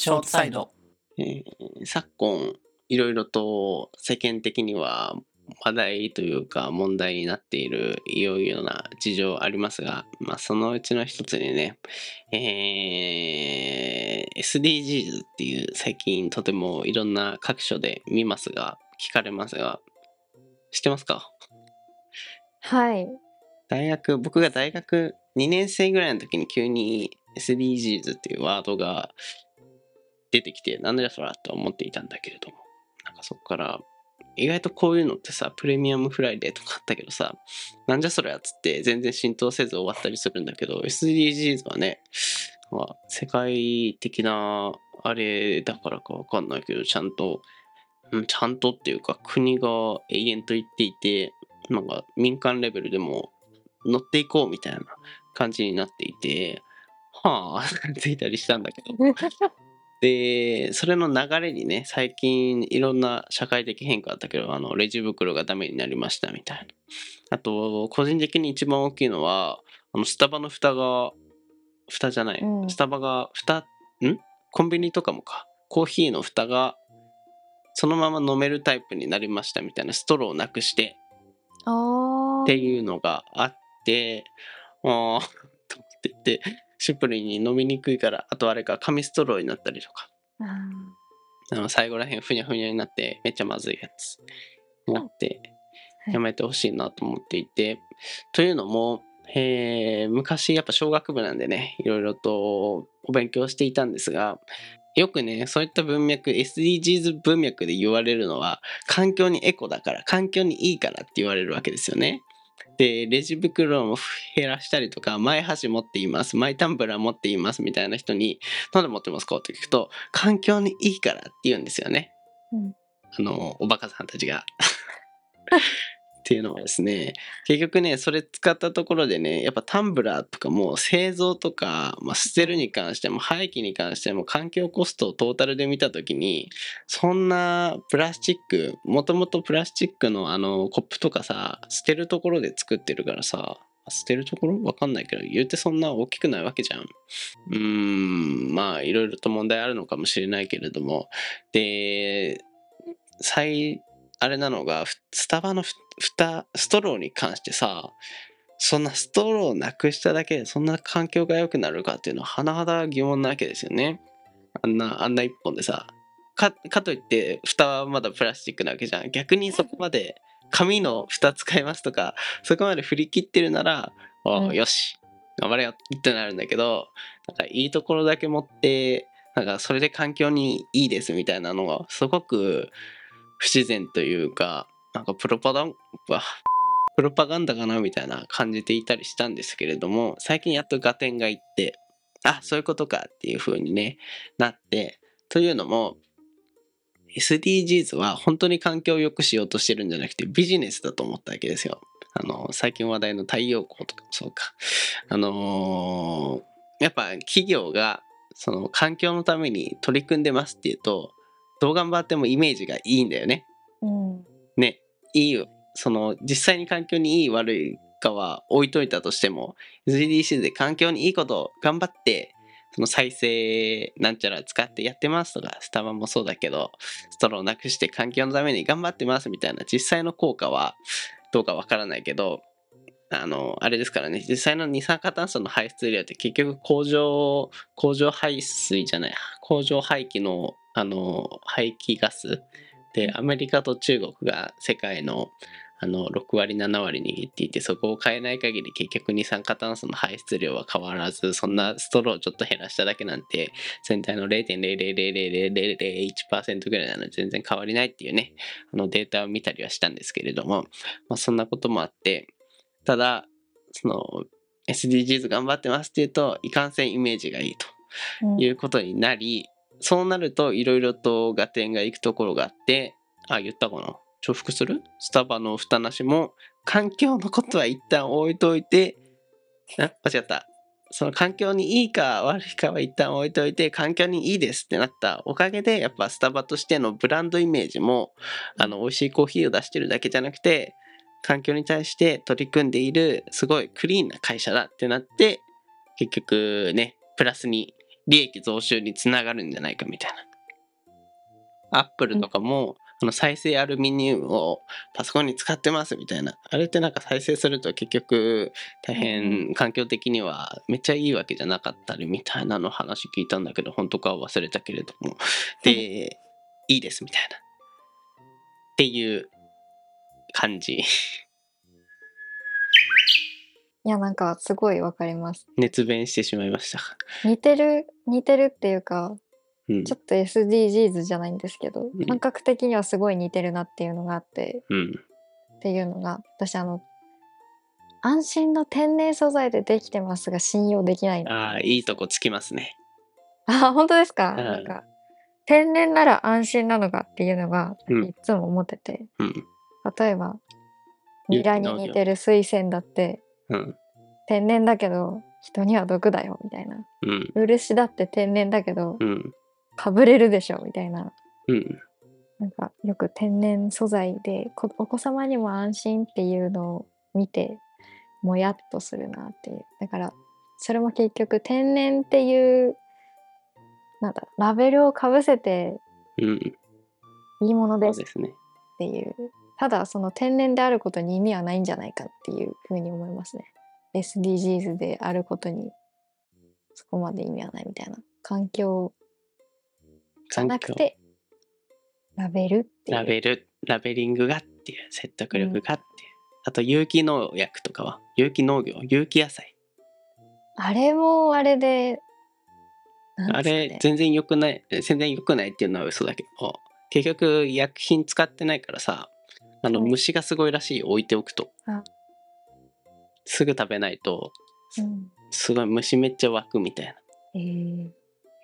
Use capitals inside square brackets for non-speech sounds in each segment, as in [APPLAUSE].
ショートサイド。えー昨今いろいろと世間的には話題というか問題になっているいろいろな事情ありますが、まあ、そのうちの一つにね、えー SDGs っていう最近とてもいろんな各所で見ますが聞かれますが知ってますか？はい。大学僕が大学2年生ぐらいの時に急に SDGs っていうワードが出てきてなんだそらと思っていたんだけれども。なんかそこから意外とこういうのってさプレミアムフライデーとかあったけどさなんじゃそりゃっつって全然浸透せず終わったりするんだけど SDGs はね、まあ、世界的なあれだからかわかんないけどちゃんと、うん、ちゃんとっていうか国が永遠と言っていてなんか民間レベルでも乗っていこうみたいな感じになっていてはあ [LAUGHS] ついたりしたんだけど。でそれの流れにね最近いろんな社会的変化あったけどあのレジ袋がダメになりましたみたいな。あと個人的に一番大きいのはあのスタバの蓋が蓋じゃない、うん。スタバが蓋ん？コンビニとかもか。コーヒーの蓋がそのまま飲めるタイプになりましたみたいなストローをなくして。っていうのがあってああと思っていてシンプルに飲みにくいからあとあれか紙ストローになったりとか。ああの最後らへんふにゃふにゃになってめっちゃまずいやつになってはい。やめてほしいなと思っていて、というのも、えー昔やっぱ小学部なんでねいろいろとお勉強していたんですがよくねそういった文脈 SDGs 文脈で言われるのは環境にエコだから環境にいいからって言われるわけですよね。でレジ袋も減らしたりとかマイ箸持っていますマイタンブラー持っていますみたいな人に「なんで持ってますか?」って聞くと「環境にいいから」って言うんですよね。うんあのおバカさんたちが。っていうのはですね結局ねそれ使ったところでねやっぱタンブラーとかも製造とか、まあ、捨てるに関しても廃棄に関しても環境コストをトータルで見た時にそんなプラスチックもともとプラスチックのあのコップとかさ捨てるところで作ってるからさ捨てるところ？わかんないけど言うてそんな大きくないわけじゃん。うーんまあいろいろと問題あるのかもしれないけれどもで最あれなのがふスタバのふ蓋ストローに関してさそんなストローなくしただけでそんな環境が良くなるかっていうのは甚だ疑問なわけですよね。あんなあんな一本でさかかといって蓋はまだプラスチックなわけじゃん逆にそこまで紙の蓋使いますとかそこまで振り切ってるなら、あうんよし頑張れよってなるんだけどなんかいいところだけ持ってなんかそれで環境にいいですみたいなのがすごく不自然というかなんかプロパガンプロパガンダかなみたいな感じていたりしたんですけれども最近やっと合点がいってあそういうことかっていう風にねなってというのも SDGs は本当に環境を良くしようとしてるんじゃなくてビジネスだと思ったわけですよ。あの最近話題の太陽光とかもそうか。あのーやっぱ企業がその環境のために取り組んでますっていうとどう頑張ってもイメージがいいんだよね。うん。ねいいよその実際に環境にいい悪いかは置いといたとしても SDGs で環境にいいことを頑張ってその再生なんちゃら使ってやってますとかスタバもそうだけどストローなくして環境のために頑張ってますみたいな実際の効果はどうかわからないけどあのあれですからね実際の二酸化炭素の排出量って結局工場工場排水じゃない工場排気のあの排気ガスでアメリカと中国が世界のあの6割7割握っていてそこを変えない限り結局二酸化炭素の排出量は変わらずそんなストローちょっと減らしただけなんて全体の0.0000001%ぐらいなので全然変わりないっていうねあのデータを見たりはしたんですけれども、まあ、そんなこともあってただその SDGs 頑張ってますっていうといかんせんイメージがいいとうん。いうことになり、そうなるといろいろと合点がいくところがあってあ言ったかな？重複する？スタバの蓋なしも環境のことは一旦置いといてあ間違った。その環境にいいか悪いかは一旦置いといて環境にいいですってなったおかげでやっぱスタバとしてのブランドイメージもあの美味しいコーヒーを出してるだけじゃなくて環境に対して取り組んでいるすごいクリーンな会社だってなって結局ねプラスに利益増収につながるんじゃないかみたいな。アップルとかも、あの再生アルミニウムをパソコンに使ってますみたいな。あれってなんか再生すると結局大変環境的にはめっちゃいいわけじゃなかったりみたいなの話聞いたんだけど、本当かは忘れたけれども。[LAUGHS] で、いいですみたいな。っていう感じ。いや、なんかすごいわかります。熱弁してしまいました。似てる似てるっていうか、うんちょ。っと SDGs じゃないんですけど、うん感覚的にはすごい似てるなっていうのがあって、うん。っていうのが、私あの、安心の天然素材でできてますが信用できないの。ああ、いいとこつきますね。あ、本当ですか、うんなんか、天然なら安心なのかっていうのが、うんいつも思ってて、うん。例えば、ニラに似てる水仙だって、うん。天然だけど、人には毒だよ、みたいな。うん。漆だって天然だけど、うん。かぶれるでしょ、みたいな。うん。なんかよく天然素材でこお子様にも安心っていうのを見てもやっとするなっていうだからそれも結局天然っていうなんだラベルをかぶせてうん。いいものですっ。ていうただその天然であることに意味はないんじゃないかっていうふうに思いますね SDGs であることにそこまで意味はないみたいな環境じゃなくてラベルっていうラベル、ラベリングがっていう、説得力がっていう。あと、有機農薬とかは、有機農業、有機野菜。あれもあれで、なんあれ、全然良くない、全然良くないっていうのは嘘だけど、結局、薬品使ってないからさ、あの、はい。虫がすごいらしいよ、置いておくと。あ。すぐ食べないと、うん。すごい虫めっちゃ湧くみたいな。え。ー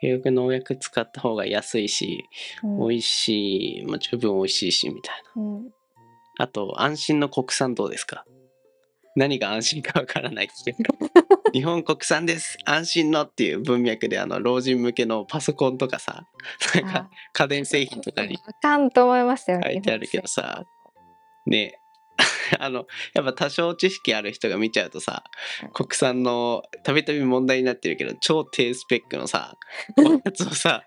結局農薬使った方が安いし、うん。美味しい、まあ、十分美味しいしみたいな。うん。あと、安心の国産どうですか？何が安心かわからないけど。[LAUGHS] 日本国産です。安心のっていう文脈であの老人向けのパソコンとかさなんかあ家電製品とかにあかんと思いましたよ書いてあるけどさね [LAUGHS] あのやっぱ多少知識ある人が見ちゃうとさ国産のたびたび問題になってるけど超低スペックのさ [LAUGHS] やつをさ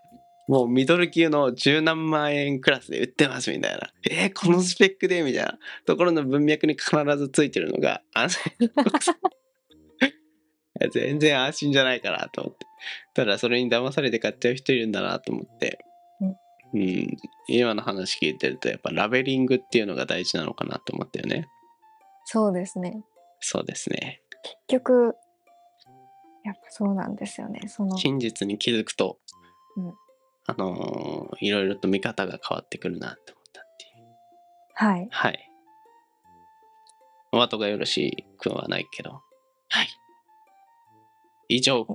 もうミドル級の十何万円クラスで売ってますみたいな。えー、このスペックでみたいな。ところの文脈に必ずついてるのが [LAUGHS] 全然安心じゃないかなと思って。ただそれに騙されて買っちゃう人いるんだなと思ってうん。今の話聞いてるとやっぱラベリングっていうのが大事なのかなと思ったよね。そうですね。そうですね。結局やっぱそうなんですよね。その真実に気づくと、うん。あのーいろいろと見方が変わってくるなって思ったっていう。はい。はい。お後がよろしくはないけど。はい。以上